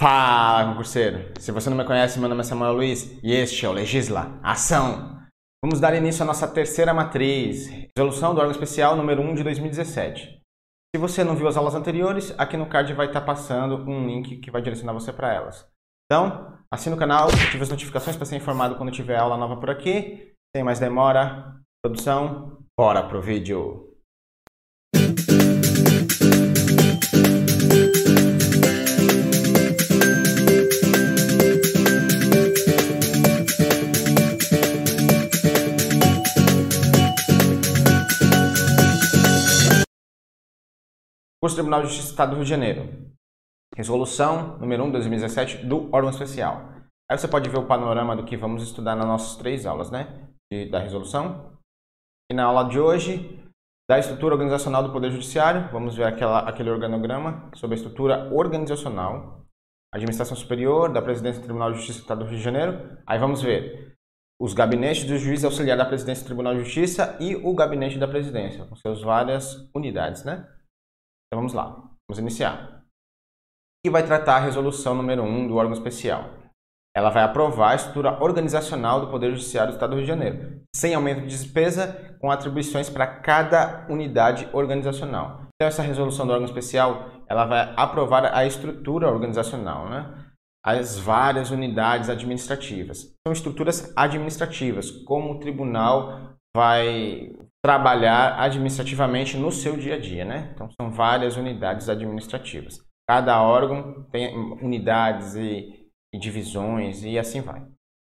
Fala, concurseiro! Se você não me conhece, meu nome é Samuel Luiz e este é o Legisla Ação. Vamos dar início à nossa terceira matriz, resolução do órgão especial número 1 de 2017. Se você não viu as aulas anteriores, aqui no card vai estar passando um link que vai direcionar você para elas. Então, assine o canal, ative as notificações para ser informado quando tiver aula nova por aqui. Sem mais demora, produção, bora pro vídeo! Curso Tribunal de Justiça do Estado do Rio de Janeiro. Resolução número 1 de 2017 do órgão especial. Aí você pode ver o panorama do que vamos estudar nas nossas três aulas, né? De, da resolução. E na aula de hoje, da estrutura organizacional do Poder Judiciário, vamos ver aquela, aquele organograma sobre a estrutura organizacional, administração superior, da Presidência do Tribunal de Justiça do Estado do Rio de Janeiro. Aí vamos ver os gabinetes do juiz auxiliar da Presidência do Tribunal de Justiça e o gabinete da Presidência, com suas várias unidades, né? Então vamos lá, vamos iniciar. E vai tratar a resolução número 1 do órgão especial. Ela vai aprovar a estrutura organizacional do Poder Judiciário do Estado do Rio de Janeiro, sem aumento de despesa, com atribuições para cada unidade organizacional. Então essa resolução do órgão especial, ela vai aprovar a estrutura organizacional, né? As várias unidades administrativas. São estruturas administrativas, como o tribunal vai trabalhar administrativamente no seu dia a dia, né? Então são várias unidades administrativas. Cada órgão tem unidades e, e divisões e assim vai.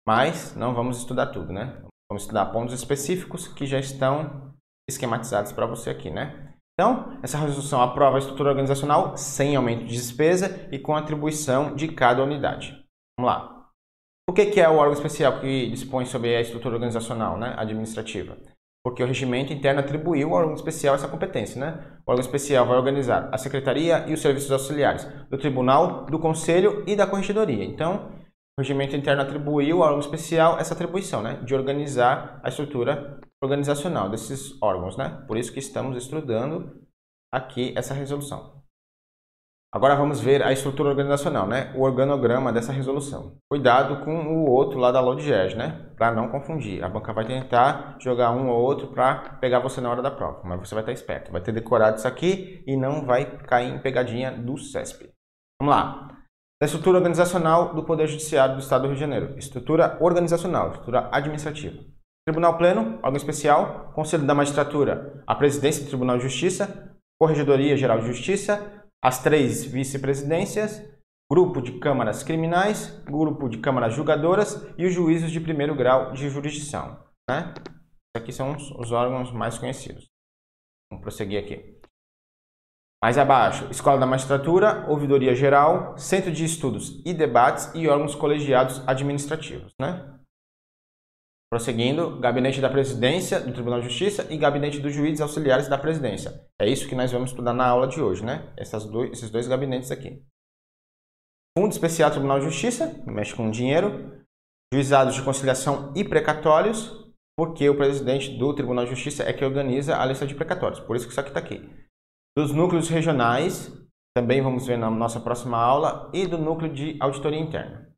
Mas não vamos estudar tudo, né? Vamos estudar pontos específicos que já estão esquematizados para você aqui, né? Então, essa resolução aprova a estrutura organizacional sem aumento de despesa e com atribuição de cada unidade. Vamos lá. O que é o órgão especial que dispõe sobre a estrutura organizacional né, administrativa? Porque o regimento interno atribuiu ao órgão especial essa competência. Né? O órgão especial vai organizar a secretaria e os serviços auxiliares do tribunal, do conselho e da corregedoria. Então, o regimento interno atribuiu ao órgão especial essa atribuição, né? de organizar a estrutura organizacional desses órgãos. Né? Por isso que estamos estudando aqui essa resolução. Agora vamos ver a estrutura organizacional, né? o organograma dessa resolução. Cuidado com o outro lá da LODGES, né? Para não confundir. A banca vai tentar jogar um ou outro para pegar você na hora da prova, mas você vai estar esperto. Vai ter decorado isso aqui e não vai cair em pegadinha do CESP. Vamos lá. Da estrutura organizacional do Poder Judiciário do Estado do Rio de Janeiro. Estrutura organizacional, estrutura administrativa. Tribunal Pleno, órgão especial, Conselho da Magistratura, a Presidência do Tribunal de Justiça, Corregedoria Geral de Justiça, as três vice-presidências, grupo de câmaras criminais, grupo de câmaras julgadoras e os juízos de primeiro grau de jurisdição. Né? Aqui são os, os órgãos mais conhecidos. Vamos prosseguir aqui. Mais abaixo, Escola da Magistratura, Ouvidoria Geral, Centro de Estudos e Debates e órgãos colegiados administrativos. Né? Prosseguindo, Gabinete da Presidência do Tribunal de Justiça e Gabinete dos Juízes Auxiliares da Presidência. É isso que nós vamos estudar na aula de hoje, né? Dois, esses dois gabinetes aqui. Fundo Especial Tribunal de Justiça, mexe com dinheiro. Juizados de conciliação e precatórios, porque o presidente do Tribunal de Justiça é que organiza a lista de precatórios. Por isso que isso aqui está aqui. Dos núcleos regionais, também vamos ver na nossa próxima aula, e do núcleo de auditoria interna.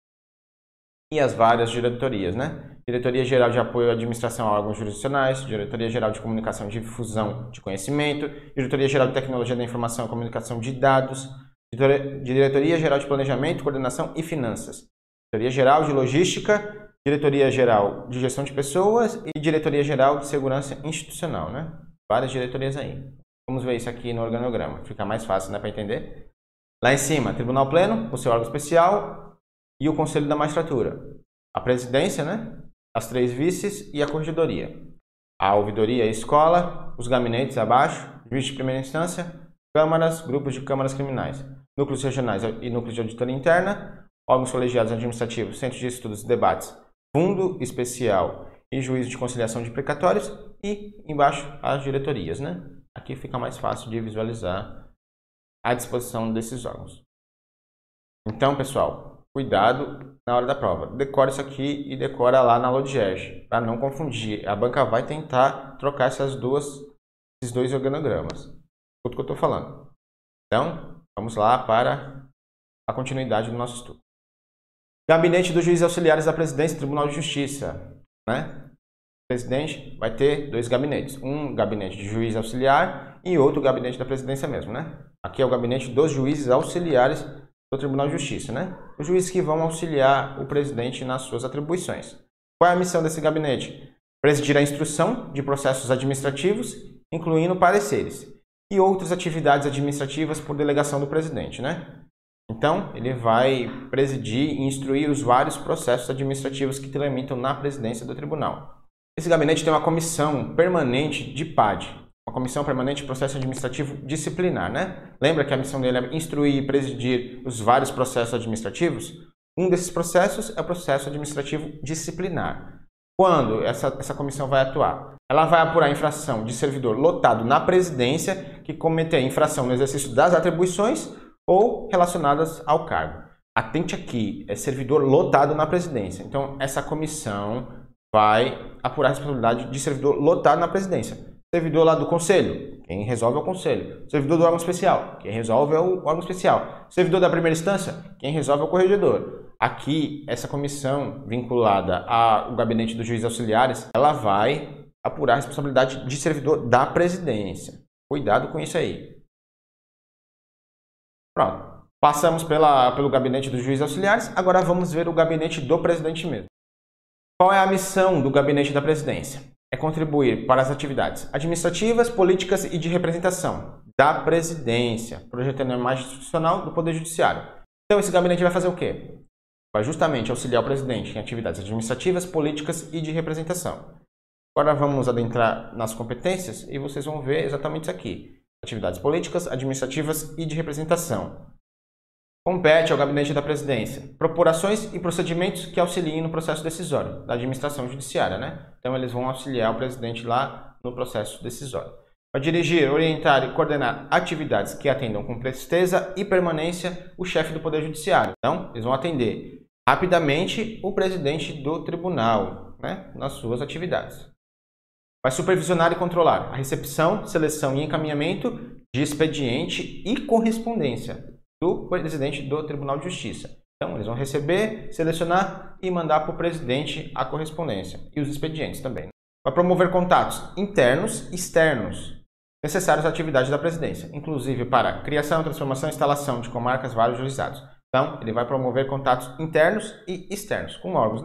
E as várias diretorias, né? Diretoria Geral de Apoio à Administração a Órgãos Jurisdicionais, Diretoria Geral de Comunicação e Difusão de Conhecimento, Diretoria Geral de Tecnologia da Informação e Comunicação de Dados, Diretoria Geral de Planejamento, Coordenação e Finanças, Diretoria Geral de Logística, Diretoria Geral de Gestão de Pessoas e Diretoria Geral de Segurança Institucional, né? Várias diretorias aí. Vamos ver isso aqui no organograma, fica mais fácil, né, para entender. Lá em cima, Tribunal Pleno, o seu órgão especial e o Conselho da Magistratura. A presidência, né? as três vices e a corregedoria. A ouvidoria a escola, os gabinetes abaixo, juiz de primeira instância, câmaras, grupos de câmaras criminais, núcleos regionais e núcleos de auditoria interna, órgãos colegiados administrativos, centros de estudos e debates, fundo especial e juízo de conciliação de precatórios e embaixo as diretorias, né? Aqui fica mais fácil de visualizar a disposição desses órgãos. Então, pessoal, cuidado na hora da prova. Decora isso aqui e decora lá na Lodgers, para não confundir. A banca vai tentar trocar essas duas, esses dois organogramas. O que eu estou falando. Então, vamos lá para a continuidade do nosso estudo. Gabinete dos Juízes Auxiliares da Presidência e Tribunal de Justiça. Né? O presidente vai ter dois gabinetes. Um gabinete de juiz auxiliar e outro gabinete da presidência mesmo. Né? Aqui é o gabinete dos juízes auxiliares do Tribunal de Justiça. Né? Os juízes que vão auxiliar o presidente nas suas atribuições. Qual é a missão desse gabinete? Presidir a instrução de processos administrativos, incluindo pareceres, e outras atividades administrativas por delegação do presidente. Né? Então, ele vai presidir e instruir os vários processos administrativos que tramitam na presidência do tribunal. Esse gabinete tem uma comissão permanente de PAD, uma comissão permanente de processo administrativo disciplinar, né? Lembra que a missão dele é instruir e presidir os vários processos administrativos? Um desses processos é o processo administrativo disciplinar. Quando essa, essa comissão vai atuar? Ela vai apurar infração de servidor lotado na presidência que cometer infração no exercício das atribuições ou relacionadas ao cargo. Atente aqui, é servidor lotado na presidência. Então, essa comissão vai apurar a responsabilidade de servidor lotado na presidência. Servidor lá do conselho, quem resolve é o conselho. Servidor do órgão especial, quem resolve é o órgão especial. Servidor da primeira instância, quem resolve é o corregedor. Aqui, essa comissão vinculada ao gabinete dos juízes auxiliares, ela vai apurar a responsabilidade de servidor da presidência. Cuidado com isso aí. Pronto. Passamos pela, pelo gabinete dos juízes auxiliares, agora vamos ver o gabinete do presidente mesmo. Qual é a missão do gabinete da presidência? É contribuir para as atividades administrativas, políticas e de representação da presidência, projetando a imagem institucional do Poder Judiciário. Então, esse gabinete vai fazer o quê? Vai justamente auxiliar o presidente em atividades administrativas, políticas e de representação. Agora vamos adentrar nas competências e vocês vão ver exatamente isso aqui atividades políticas, administrativas e de representação. Compete ao Gabinete da Presidência propurações e procedimentos que auxiliem no processo decisório da administração judiciária, né? Então eles vão auxiliar o presidente lá no processo decisório. Para dirigir, orientar e coordenar atividades que atendam com presteza e permanência o chefe do Poder Judiciário. Então, eles vão atender rapidamente o presidente do tribunal, né, nas suas atividades. Vai supervisionar e controlar a recepção, seleção e encaminhamento de expediente e correspondência do presidente do Tribunal de Justiça. Então, eles vão receber, selecionar e mandar para o presidente a correspondência e os expedientes também. Vai promover contatos internos e externos necessários à atividade da presidência, inclusive para criação, transformação e instalação de comarcas, vários juizados. Então, ele vai promover contatos internos e externos com órgãos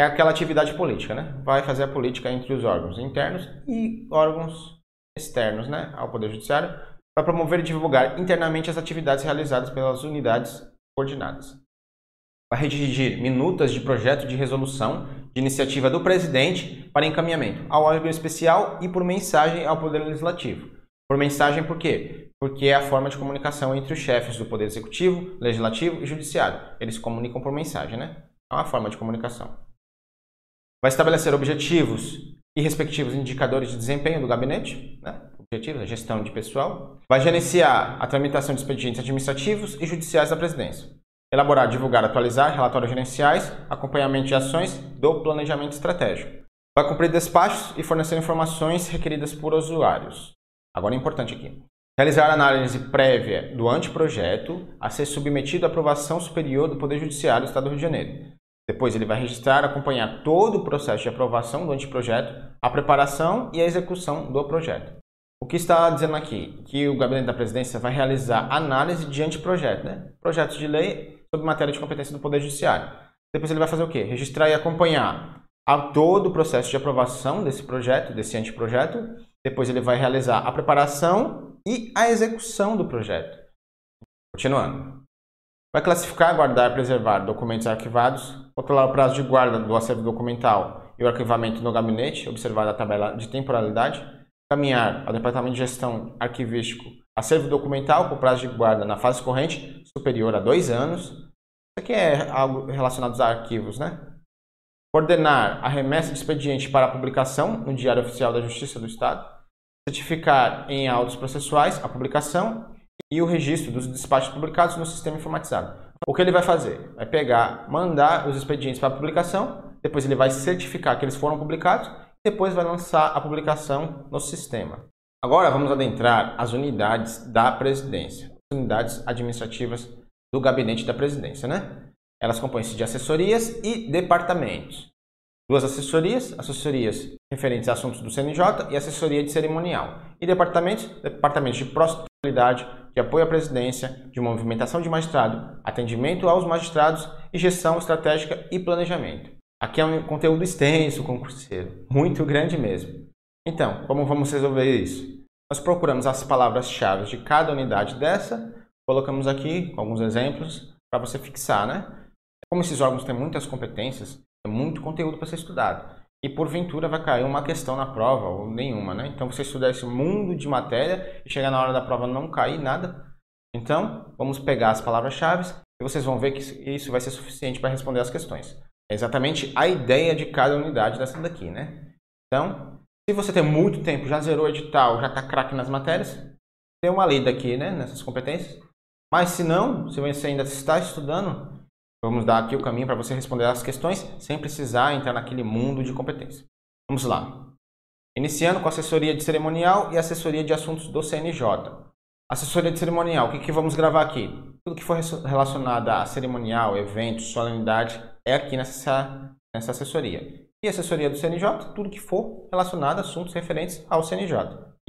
é aquela atividade política, né? Vai fazer a política entre os órgãos internos e órgãos externos, né, ao Poder Judiciário, para promover e divulgar internamente as atividades realizadas pelas unidades coordenadas. Vai redigir minutas de projeto de resolução de iniciativa do presidente para encaminhamento ao órgão especial e por mensagem ao Poder Legislativo. Por mensagem por quê? Porque é a forma de comunicação entre os chefes do Poder Executivo, Legislativo e Judiciário. Eles comunicam por mensagem, né? É uma forma de comunicação. Vai estabelecer objetivos e respectivos indicadores de desempenho do gabinete, né? objetivos, a gestão de pessoal. Vai gerenciar a tramitação de expedientes administrativos e judiciais da presidência. Elaborar, divulgar, atualizar relatórios gerenciais, acompanhamento de ações do planejamento estratégico. Vai cumprir despachos e fornecer informações requeridas por usuários. Agora é importante aqui. Realizar análise prévia do anteprojeto a ser submetido à aprovação superior do Poder Judiciário do Estado do Rio de Janeiro depois ele vai registrar, acompanhar todo o processo de aprovação do anteprojeto, a preparação e a execução do projeto. O que está dizendo aqui? Que o Gabinete da Presidência vai realizar análise de anteprojeto, né? projetos de lei sobre matéria de competência do Poder Judiciário. Depois ele vai fazer o quê? Registrar e acompanhar a todo o processo de aprovação desse projeto, desse anteprojeto. Depois ele vai realizar a preparação e a execução do projeto. Continuando. Vai classificar, guardar e preservar documentos arquivados, controlar o prazo de guarda do acervo documental e o arquivamento no gabinete, observada a tabela de temporalidade, caminhar ao Departamento de Gestão Arquivístico acervo documental com prazo de guarda na fase corrente superior a dois anos. Isso aqui é algo relacionado a arquivos, né? Coordenar a remessa de expediente para publicação no Diário Oficial da Justiça do Estado. Certificar em autos processuais a publicação e o registro dos despachos publicados no sistema informatizado. O que ele vai fazer? Vai pegar, mandar os expedientes para publicação, depois ele vai certificar que eles foram publicados, depois vai lançar a publicação no sistema. Agora vamos adentrar as unidades da presidência, unidades administrativas do gabinete da presidência, né? Elas compõem-se de assessorias e departamentos. Duas assessorias, assessorias referentes a assuntos do CNJ e assessoria de cerimonial. E departamentos, departamentos de de apoio à presidência, de movimentação de magistrado, atendimento aos magistrados e gestão estratégica e planejamento. Aqui é um conteúdo extenso, concurseiro, muito grande mesmo. Então, como vamos resolver isso? Nós procuramos as palavras-chave de cada unidade dessa, colocamos aqui alguns exemplos para você fixar, né? Como esses órgãos têm muitas competências, é muito conteúdo para ser estudado. E porventura vai cair uma questão na prova, ou nenhuma, né? Então você estudar esse mundo de matéria e chegar na hora da prova não cair nada. Então, vamos pegar as palavras-chave e vocês vão ver que isso vai ser suficiente para responder as questões. É exatamente a ideia de cada unidade dessa daqui, né? Então, se você tem muito tempo, já zerou o edital, já está craque nas matérias, tem uma lida aqui, né, nessas competências. Mas se não, se você ainda está estudando, Vamos dar aqui o caminho para você responder as questões sem precisar entrar naquele mundo de competência. Vamos lá. Iniciando com assessoria de cerimonial e assessoria de assuntos do CNJ. Assessoria de cerimonial, o que, que vamos gravar aqui? Tudo que for relacionado a cerimonial, eventos, solenidade, é aqui nessa, nessa assessoria. E assessoria do CNJ, tudo que for relacionado a assuntos referentes ao CNJ.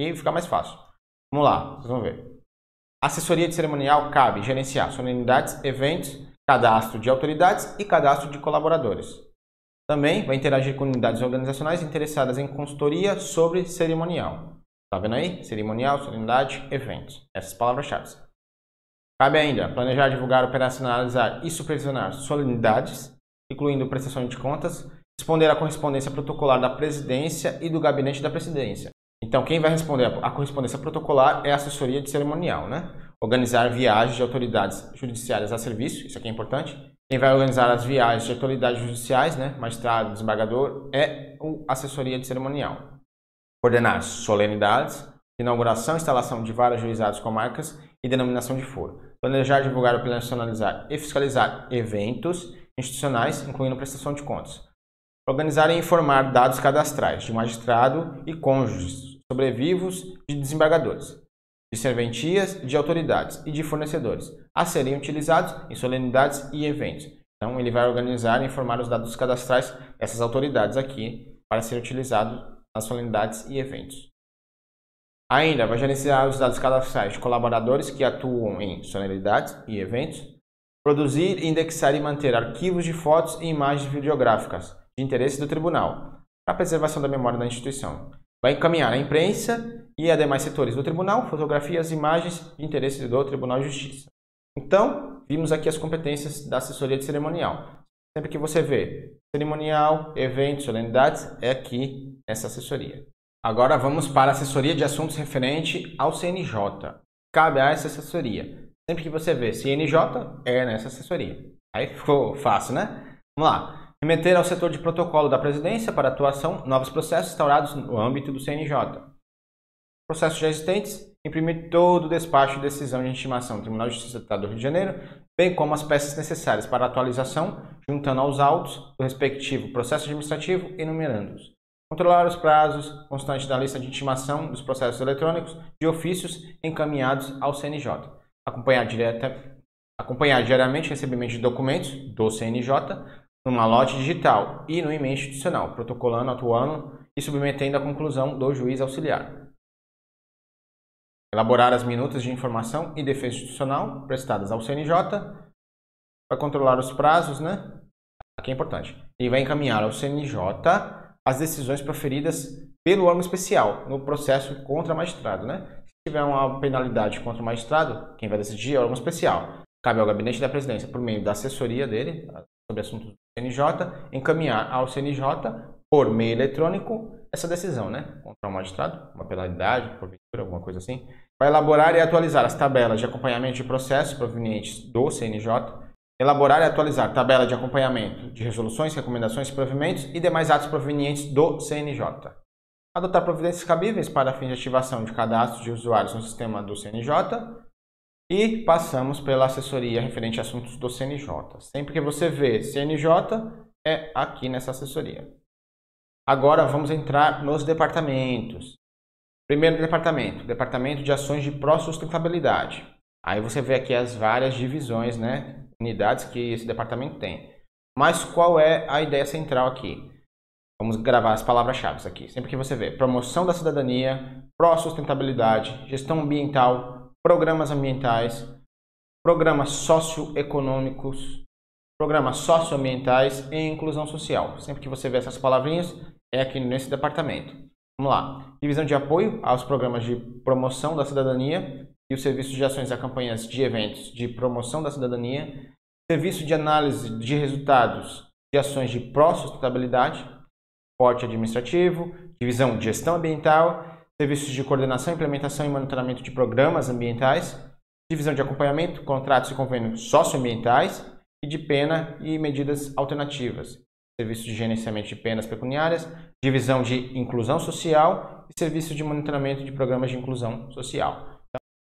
E fica mais fácil. Vamos lá, vocês vão ver. Assessoria de cerimonial cabe gerenciar solenidades, eventos, cadastro de autoridades e cadastro de colaboradores. Também vai interagir com unidades organizacionais interessadas em consultoria sobre cerimonial. Tá vendo aí? Cerimonial, solenidade, eventos. Essas palavras-chave. Cabe ainda planejar, divulgar, operacionalizar e supervisionar solenidades, incluindo prestação de contas, responder à correspondência protocolar da presidência e do gabinete da presidência. Então, quem vai responder a correspondência protocolar é a assessoria de cerimonial, né? Organizar viagens de autoridades judiciárias a serviço, isso aqui é importante. Quem vai organizar as viagens de autoridades judiciais, né, magistrado, desembargador, é o assessoria de cerimonial. Coordenar solenidades, inauguração e instalação de vários juizados comarcas e denominação de foro. Planejar, divulgar, operacionalizar e fiscalizar eventos institucionais, incluindo prestação de contas. Organizar e informar dados cadastrais de magistrado e cônjuges, sobrevivos de desembargadores de serventias, de autoridades e de fornecedores, a serem utilizados em solenidades e eventos. Então, ele vai organizar e informar os dados cadastrais dessas autoridades aqui para ser utilizado nas solenidades e eventos. Ainda vai gerenciar os dados cadastrais de colaboradores que atuam em solenidades e eventos, produzir, indexar e manter arquivos de fotos e imagens videográficas de interesse do tribunal para preservação da memória da instituição, vai encaminhar à imprensa e a demais setores do tribunal fotografias imagens de interesse do Tribunal de Justiça. Então, vimos aqui as competências da assessoria de cerimonial. Sempre que você vê cerimonial, eventos, solenidades, é aqui essa assessoria. Agora vamos para a assessoria de assuntos referente ao CNJ. Cabe a essa assessoria. Sempre que você vê CNJ, é nessa assessoria. Aí ficou fácil, né? Vamos lá. Remeter ao setor de protocolo da presidência para atuação novos processos instaurados no âmbito do CNJ. Processos já existentes, imprimir todo o despacho de decisão de intimação do Tribunal de Justiça do Estado do Rio de Janeiro, bem como as peças necessárias para atualização, juntando aos autos do respectivo processo administrativo e numerando-os. Controlar os prazos constantes da lista de intimação dos processos eletrônicos de ofícios encaminhados ao CNJ. Acompanhar, direta, acompanhar diariamente o recebimento de documentos do CNJ, no malote digital e no e-mail institucional, protocolando, atuando e submetendo a conclusão do juiz auxiliar. Elaborar as minutas de informação e defesa institucional prestadas ao CNJ para controlar os prazos, né? Aqui é importante. E vai encaminhar ao CNJ as decisões proferidas pelo órgão especial no processo contra magistrado, né? Se tiver uma penalidade contra o magistrado, quem vai decidir é o órgão especial. Cabe ao gabinete da presidência, por meio da assessoria dele, sobre assuntos do CNJ, encaminhar ao CNJ, por meio eletrônico, essa decisão, né? Contra o magistrado, uma penalidade, porventura, alguma coisa assim. Vai elaborar e atualizar as tabelas de acompanhamento de processos provenientes do CNJ, elaborar e atualizar tabela de acompanhamento de resoluções, recomendações, provimentos e demais atos provenientes do CNJ. Adotar providências cabíveis para fins de ativação de cadastro de usuários no sistema do CNJ, e passamos pela assessoria referente a assuntos do CNJ. Sempre que você vê CNJ, é aqui nessa assessoria. Agora vamos entrar nos departamentos. Primeiro departamento, Departamento de Ações de Pró-Sustentabilidade. Aí você vê aqui as várias divisões, né? Unidades que esse departamento tem. Mas qual é a ideia central aqui? Vamos gravar as palavras-chave aqui. Sempre que você vê promoção da cidadania, pró-sustentabilidade, gestão ambiental, programas ambientais, programas socioeconômicos, programas socioambientais e inclusão social. Sempre que você vê essas palavrinhas, é aqui nesse departamento. Vamos lá. Divisão de apoio aos programas de promoção da cidadania e os serviços de ações a campanhas de eventos de promoção da cidadania, serviço de análise de resultados de ações de pró-sustentabilidade, porte administrativo, divisão de gestão ambiental, serviços de coordenação, implementação e monitoramento de programas ambientais, divisão de acompanhamento, contratos e convênios socioambientais e de pena e medidas alternativas, serviços de gerenciamento de penas pecuniárias, divisão de inclusão social e serviços de monitoramento de programas de inclusão social.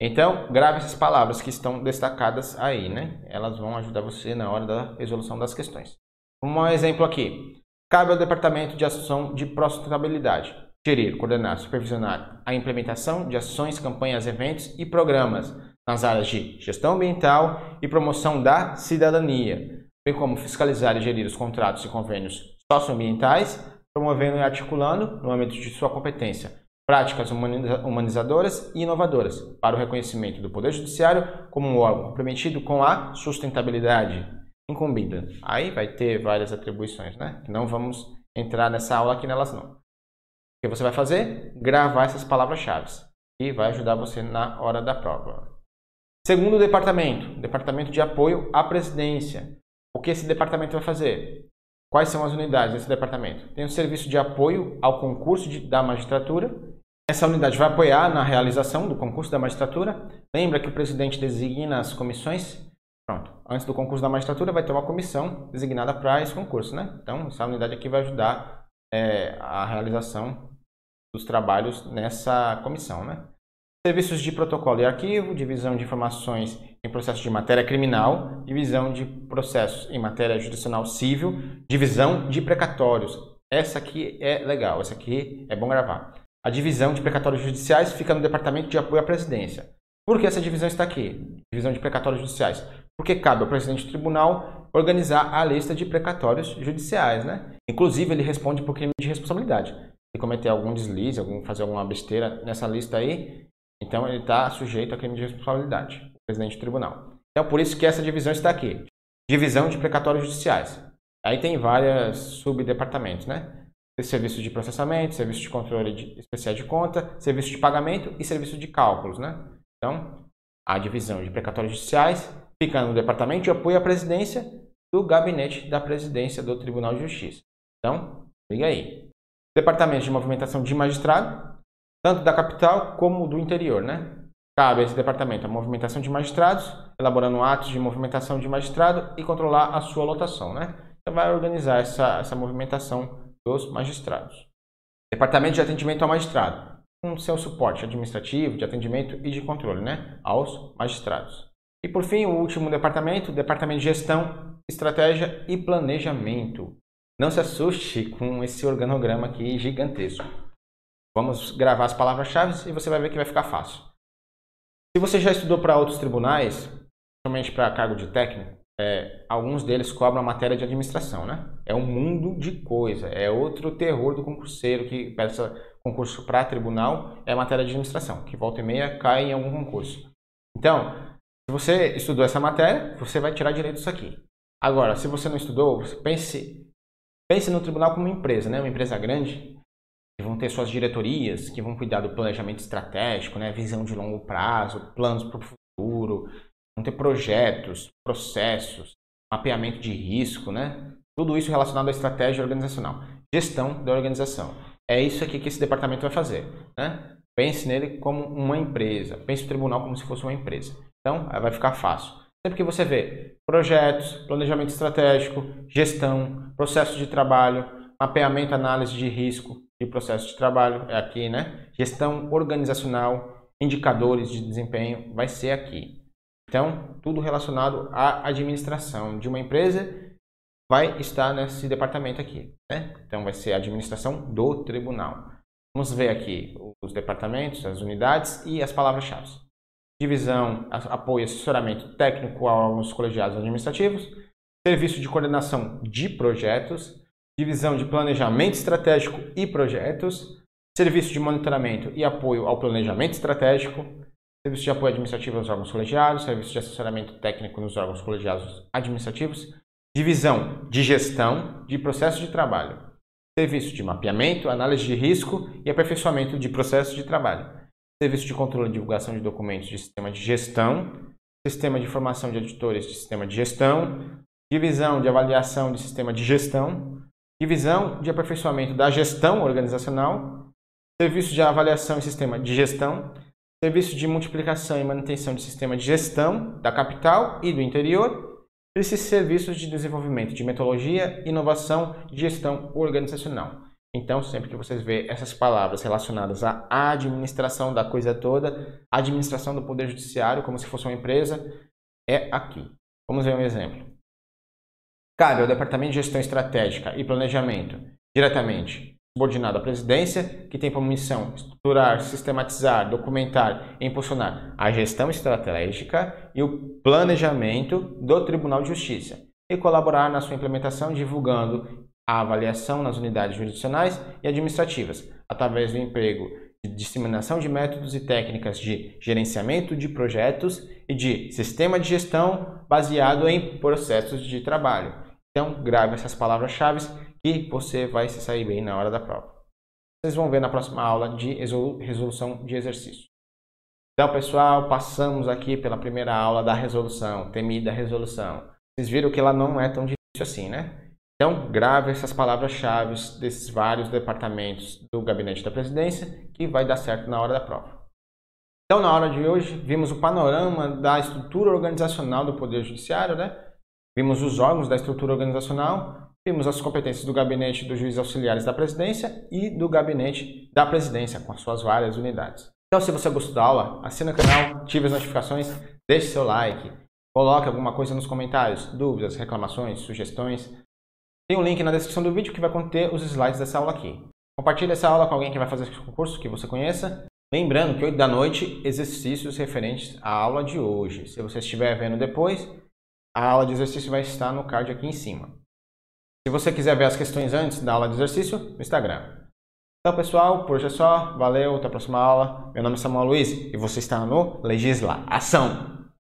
Então, grave essas palavras que estão destacadas aí, né? Elas vão ajudar você na hora da resolução das questões. Um exemplo aqui. Cabe ao Departamento de Ação de Sustentabilidade gerir, coordenar, supervisionar a implementação de ações, campanhas, eventos e programas nas áreas de gestão ambiental e promoção da cidadania, bem como fiscalizar e gerir os contratos e convênios socioambientais, promovendo e articulando, no âmbito de sua competência, práticas humanizadoras e inovadoras para o reconhecimento do Poder Judiciário como um órgão comprometido com a sustentabilidade incumbida. Aí vai ter várias atribuições, né? Não vamos entrar nessa aula aqui nelas não. O que você vai fazer? Gravar essas palavras-chave e vai ajudar você na hora da prova. Segundo departamento, departamento de apoio à presidência. O que esse departamento vai fazer? Quais são as unidades desse departamento? Tem o serviço de apoio ao concurso de, da magistratura. Essa unidade vai apoiar na realização do concurso da magistratura. Lembra que o presidente designa as comissões? Pronto. Antes do concurso da magistratura vai ter uma comissão designada para esse concurso, né? Então, essa unidade aqui vai ajudar é, a realização dos trabalhos nessa comissão, né? Serviços de protocolo e arquivo, divisão de informações em processo de matéria criminal, divisão de processos em matéria judicial civil, divisão de precatórios. Essa aqui é legal, essa aqui é bom gravar. A divisão de precatórios judiciais fica no Departamento de Apoio à Presidência. Por que essa divisão está aqui? Divisão de precatórios judiciais. Porque cabe ao presidente do tribunal organizar a lista de precatórios judiciais, né? Inclusive, ele responde por crime de responsabilidade. Se cometer algum deslize, algum, fazer alguma besteira nessa lista aí, então, ele está sujeito a crime de responsabilidade, o presidente do tribunal. Então, por isso que essa divisão está aqui. Divisão de precatórios judiciais. Aí tem vários subdepartamentos, né? Tem serviço de processamento, serviço de controle de, especial de conta, serviço de pagamento e serviço de cálculos, né? Então, a divisão de precatórios judiciais fica no departamento de apoio à presidência do gabinete da presidência do Tribunal de Justiça. Então, liga aí. Departamento de movimentação de magistrado, tanto da capital como do interior, né? Cabe a esse departamento a movimentação de magistrados, elaborando atos de movimentação de magistrado e controlar a sua lotação, né? Então vai organizar essa, essa movimentação dos magistrados. Departamento de atendimento ao magistrado, com seu suporte administrativo, de atendimento e de controle, né? Aos magistrados. E por fim, o último departamento, departamento de gestão, estratégia e planejamento. Não se assuste com esse organograma aqui gigantesco. Vamos gravar as palavras-chave e você vai ver que vai ficar fácil. Se você já estudou para outros tribunais, principalmente para cargo de técnico, é, alguns deles cobram a matéria de administração, né? É um mundo de coisa, é outro terror do concurseiro que peça concurso para tribunal, é a matéria de administração, que volta e meia cai em algum concurso. Então, se você estudou essa matéria, você vai tirar direito disso aqui. Agora, se você não estudou, pense, pense no tribunal como uma empresa, né? Uma empresa grande, que vão ter suas diretorias, que vão cuidar do planejamento estratégico, né, visão de longo prazo, planos para o futuro, vão ter projetos, processos, mapeamento de risco, né? Tudo isso relacionado à estratégia organizacional, gestão da organização. É isso aqui que esse departamento vai fazer, né? Pense nele como uma empresa, pense o tribunal como se fosse uma empresa. Então, vai ficar fácil. Sempre que você vê projetos, planejamento estratégico, gestão, processo de trabalho, mapeamento, análise de risco, de processo de trabalho é aqui, né? Gestão organizacional, indicadores de desempenho vai ser aqui. Então, tudo relacionado à administração de uma empresa vai estar nesse departamento aqui, né? Então, vai ser a administração do tribunal. Vamos ver aqui os departamentos, as unidades e as palavras-chave. divisão, apoio e assessoramento técnico a colegiados administrativos, serviço de coordenação de projetos, divisão de planejamento estratégico e projetos, serviço de monitoramento e apoio ao planejamento estratégico, serviço de apoio administrativo aos órgãos colegiados, serviço de assessoramento técnico nos órgãos colegiados administrativos, divisão de gestão de processos de trabalho, serviço de mapeamento, análise de risco e aperfeiçoamento de processos de trabalho, serviço de controle e divulgação de documentos de sistema de gestão, sistema de formação de editores de sistema de gestão, divisão de avaliação de sistema de gestão, divisão de aperfeiçoamento da gestão organizacional, serviço de avaliação e sistema de gestão, serviço de multiplicação e manutenção de sistema de gestão da capital e do interior, esses serviços de desenvolvimento de metodologia, inovação e gestão organizacional. Então, sempre que vocês vê essas palavras relacionadas à administração da coisa toda, administração do Poder Judiciário, como se fosse uma empresa, é aqui. Vamos ver um exemplo. Cabe ao Departamento de Gestão Estratégica e Planejamento, diretamente subordinado à presidência, que tem como missão estruturar, sistematizar, documentar e impulsionar a gestão estratégica e o planejamento do Tribunal de Justiça e colaborar na sua implementação divulgando a avaliação nas unidades jurisdicionais e administrativas, através do emprego de disseminação de métodos e técnicas de gerenciamento de projetos e de sistema de gestão baseado em processos de trabalho. Então, grave essas palavras-chave e você vai se sair bem na hora da prova. Vocês vão ver na próxima aula de resolução de exercício. Então, pessoal, passamos aqui pela primeira aula da resolução, temida resolução. Vocês viram que ela não é tão difícil assim, né? Então, grave essas palavras-chave desses vários departamentos do gabinete da presidência que vai dar certo na hora da prova. Então, na hora de hoje, vimos o panorama da estrutura organizacional do Poder Judiciário, né? Vimos os órgãos da estrutura organizacional, Vimos as competências do gabinete dos juízes auxiliares da presidência e do gabinete da presidência, com as suas várias unidades. Então, se você gostou da aula, assina o canal, ative as notificações, deixe seu like, coloque alguma coisa nos comentários, dúvidas, reclamações, sugestões. Tem um link na descrição do vídeo que vai conter os slides dessa aula aqui. Compartilhe essa aula com alguém que vai fazer esse concurso, que você conheça. Lembrando que 8 da noite, exercícios referentes à aula de hoje. Se você estiver vendo depois, a aula de exercício vai estar no card aqui em cima. Se você quiser ver as questões antes da aula de exercício, no Instagram. Então, pessoal, por hoje é só. Valeu, até a próxima aula. Meu nome é Samuel Luiz e você está no Legisla Ação.